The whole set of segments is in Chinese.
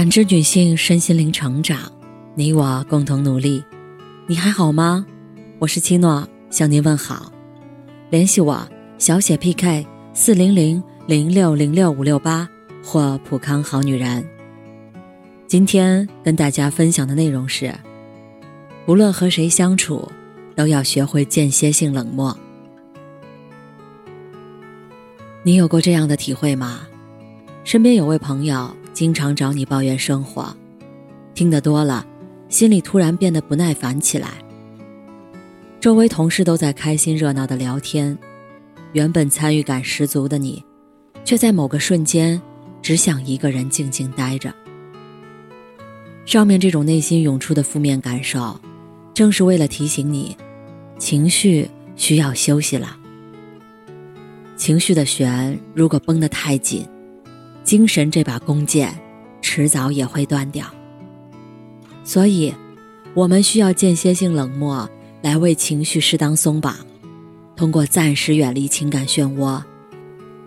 感知女性身心灵成长，你我共同努力。你还好吗？我是七诺，向您问好。联系我小写 PK 四零零零六零六五六八或普康好女人。今天跟大家分享的内容是：无论和谁相处，都要学会间歇性冷漠。你有过这样的体会吗？身边有位朋友。经常找你抱怨生活，听得多了，心里突然变得不耐烦起来。周围同事都在开心热闹的聊天，原本参与感十足的你，却在某个瞬间只想一个人静静待着。上面这种内心涌出的负面感受，正是为了提醒你，情绪需要休息了。情绪的弦如果绷得太紧。精神这把弓箭，迟早也会断掉。所以，我们需要间歇性冷漠来为情绪适当松绑，通过暂时远离情感漩涡，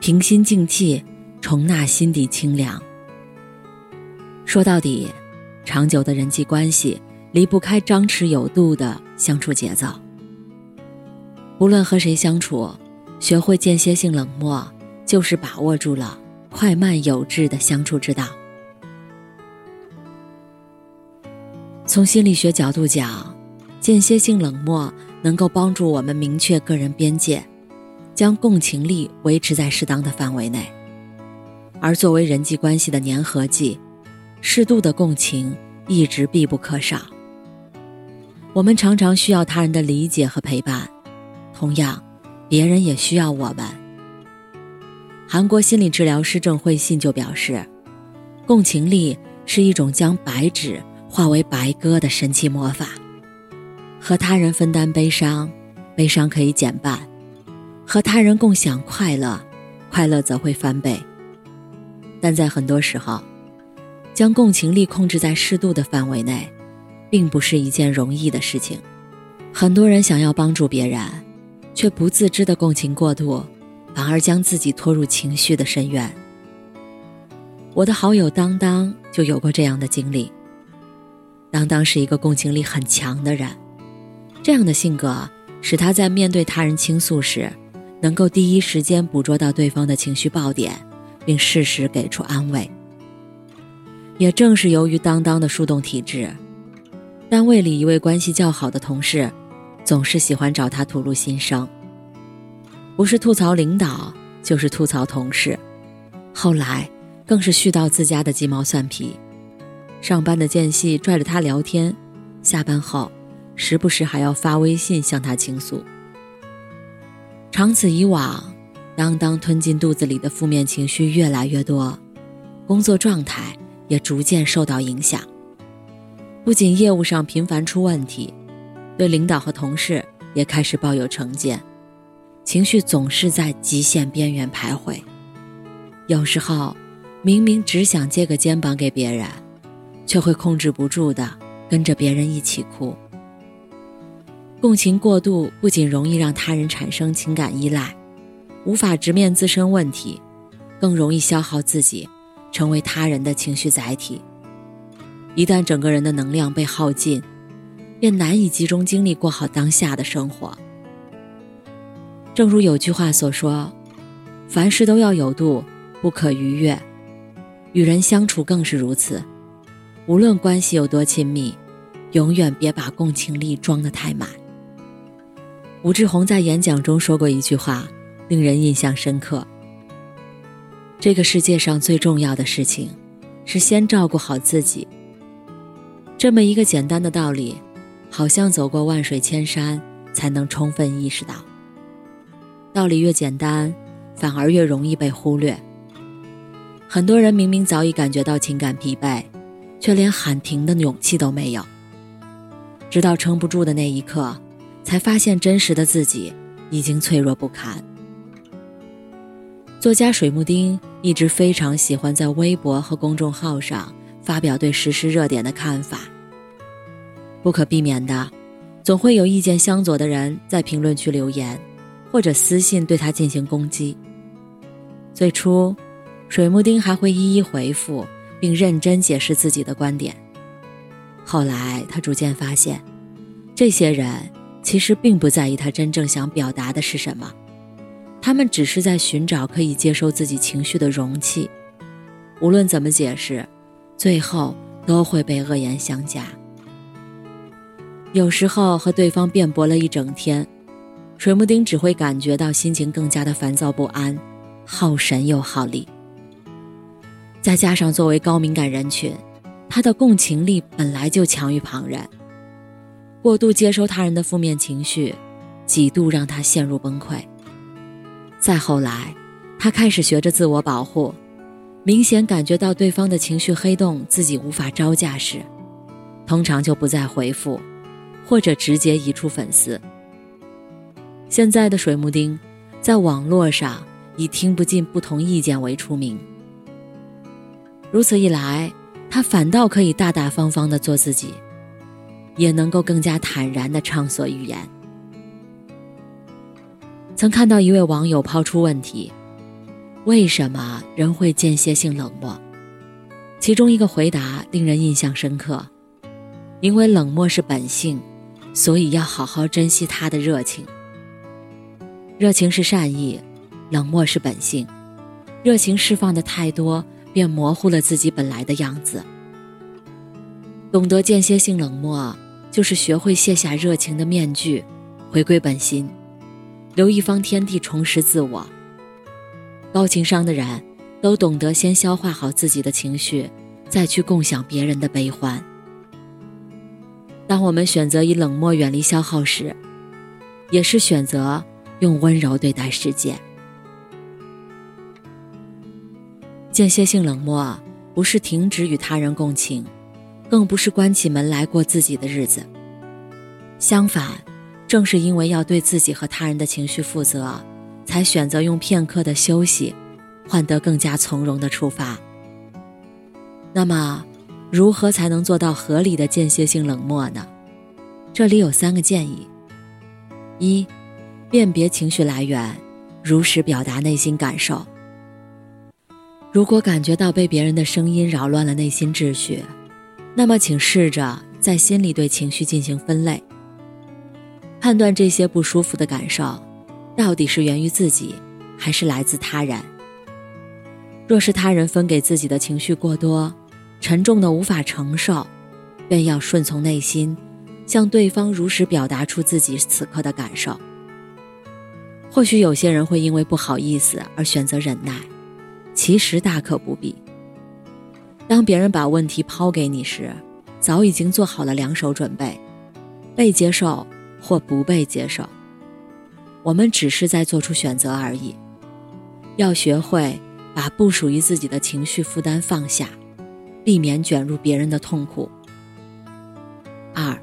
平心静气，重纳心底清凉。说到底，长久的人际关系离不开张弛有度的相处节奏。无论和谁相处，学会间歇性冷漠，就是把握住了。快慢有致的相处之道。从心理学角度讲，间歇性冷漠能够帮助我们明确个人边界，将共情力维持在适当的范围内。而作为人际关系的粘合剂，适度的共情一直必不可少。我们常常需要他人的理解和陪伴，同样，别人也需要我们。韩国心理治疗师郑慧信就表示，共情力是一种将白纸化为白鸽的神奇魔法。和他人分担悲伤，悲伤可以减半；和他人共享快乐，快乐则会翻倍。但在很多时候，将共情力控制在适度的范围内，并不是一件容易的事情。很多人想要帮助别人，却不自知的共情过度。反而将自己拖入情绪的深渊。我的好友当当就有过这样的经历。当当是一个共情力很强的人，这样的性格使他在面对他人倾诉时，能够第一时间捕捉到对方的情绪爆点，并适时给出安慰。也正是由于当当的树洞体质，单位里一位关系较好的同事，总是喜欢找他吐露心声。不是吐槽领导，就是吐槽同事，后来更是絮叨自家的鸡毛蒜皮。上班的间隙拽着他聊天，下班后时不时还要发微信向他倾诉。长此以往，当当吞进肚子里的负面情绪越来越多，工作状态也逐渐受到影响。不仅业务上频繁出问题，对领导和同事也开始抱有成见。情绪总是在极限边缘徘徊，有时候明明只想借个肩膀给别人，却会控制不住的跟着别人一起哭。共情过度不仅容易让他人产生情感依赖，无法直面自身问题，更容易消耗自己，成为他人的情绪载体。一旦整个人的能量被耗尽，便难以集中精力过好当下的生活。正如有句话所说：“凡事都要有度，不可逾越。与人相处更是如此。无论关系有多亲密，永远别把共情力装得太满。”武志红在演讲中说过一句话，令人印象深刻：“这个世界上最重要的事情，是先照顾好自己。”这么一个简单的道理，好像走过万水千山，才能充分意识到。道理越简单，反而越容易被忽略。很多人明明早已感觉到情感疲惫，却连喊停的勇气都没有。直到撑不住的那一刻，才发现真实的自己已经脆弱不堪。作家水木丁一直非常喜欢在微博和公众号上发表对时事热点的看法。不可避免的，总会有意见相左的人在评论区留言。或者私信对他进行攻击。最初，水木丁还会一一回复，并认真解释自己的观点。后来，他逐渐发现，这些人其实并不在意他真正想表达的是什么，他们只是在寻找可以接受自己情绪的容器。无论怎么解释，最后都会被恶言相加。有时候和对方辩驳了一整天，水木丁只会感觉到心情更加的烦躁不安，耗神又耗力。再加上作为高敏感人群，他的共情力本来就强于旁人，过度接收他人的负面情绪，几度让他陷入崩溃。再后来，他开始学着自我保护，明显感觉到对方的情绪黑洞自己无法招架时，通常就不再回复。或者直接移出粉丝。现在的水木丁，在网络上以听不进不同意见为出名。如此一来，他反倒可以大大方方的做自己，也能够更加坦然的畅所欲言。曾看到一位网友抛出问题：为什么人会间歇性冷漠？其中一个回答令人印象深刻，因为冷漠是本性。所以要好好珍惜他的热情。热情是善意，冷漠是本性。热情释放的太多，便模糊了自己本来的样子。懂得间歇性冷漠，就是学会卸下热情的面具，回归本心，留一方天地，重拾自我。高情商的人，都懂得先消化好自己的情绪，再去共享别人的悲欢。当我们选择以冷漠远离消耗时，也是选择用温柔对待世界。间歇性冷漠不是停止与他人共情，更不是关起门来过自己的日子。相反，正是因为要对自己和他人的情绪负责，才选择用片刻的休息，换得更加从容的出发。那么。如何才能做到合理的间歇性冷漠呢？这里有三个建议：一、辨别情绪来源，如实表达内心感受。如果感觉到被别人的声音扰乱了内心秩序，那么请试着在心里对情绪进行分类，判断这些不舒服的感受到底是源于自己，还是来自他人。若是他人分给自己的情绪过多，沉重的无法承受，便要顺从内心，向对方如实表达出自己此刻的感受。或许有些人会因为不好意思而选择忍耐，其实大可不必。当别人把问题抛给你时，早已经做好了两手准备，被接受或不被接受，我们只是在做出选择而已。要学会把不属于自己的情绪负担放下。避免卷入别人的痛苦。二，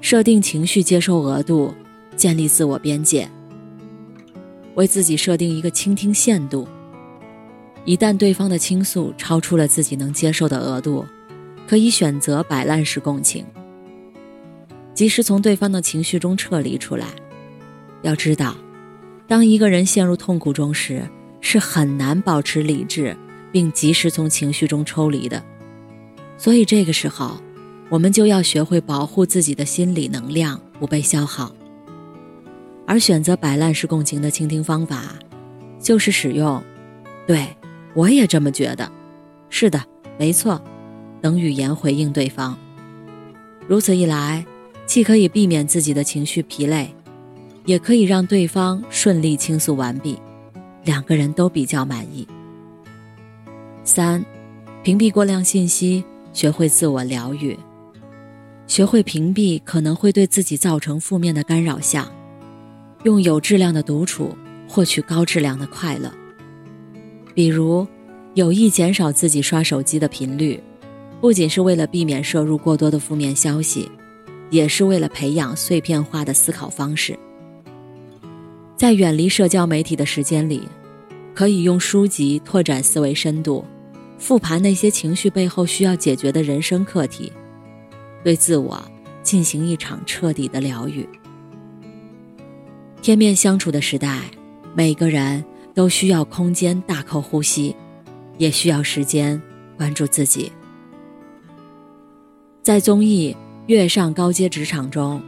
设定情绪接受额度，建立自我边界。为自己设定一个倾听限度，一旦对方的倾诉超出了自己能接受的额度，可以选择摆烂式共情，及时从对方的情绪中撤离出来。要知道，当一个人陷入痛苦中时，是很难保持理智，并及时从情绪中抽离的。所以这个时候，我们就要学会保护自己的心理能量不被消耗。而选择摆烂式共情的倾听方法，就是使用“对我也这么觉得”“是的，没错”等语言回应对方。如此一来，既可以避免自己的情绪疲累，也可以让对方顺利倾诉完毕，两个人都比较满意。三，屏蔽过量信息。学会自我疗愈，学会屏蔽可能会对自己造成负面的干扰项，用有质量的独处获取高质量的快乐。比如，有意减少自己刷手机的频率，不仅是为了避免摄入过多的负面消息，也是为了培养碎片化的思考方式。在远离社交媒体的时间里，可以用书籍拓展思维深度。复盘那些情绪背后需要解决的人生课题，对自我进行一场彻底的疗愈。天面相处的时代，每个人都需要空间大口呼吸，也需要时间关注自己。在综艺《跃上高阶职场》中，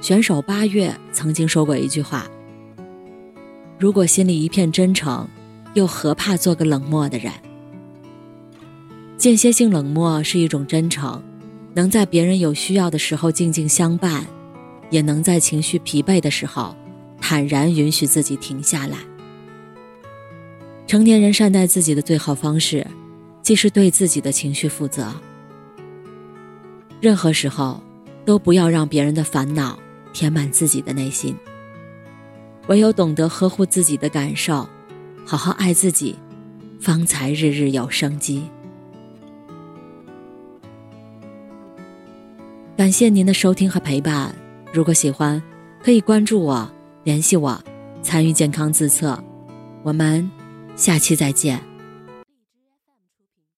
选手八月曾经说过一句话：“如果心里一片真诚，又何怕做个冷漠的人？”间歇性冷漠是一种真诚，能在别人有需要的时候静静相伴，也能在情绪疲惫的时候坦然允许自己停下来。成年人善待自己的最好方式，即是对自己的情绪负责。任何时候，都不要让别人的烦恼填满自己的内心。唯有懂得呵护自己的感受，好好爱自己，方才日日有生机。感谢您的收听和陪伴。如果喜欢，可以关注我、联系我、参与健康自测。我们下期再见。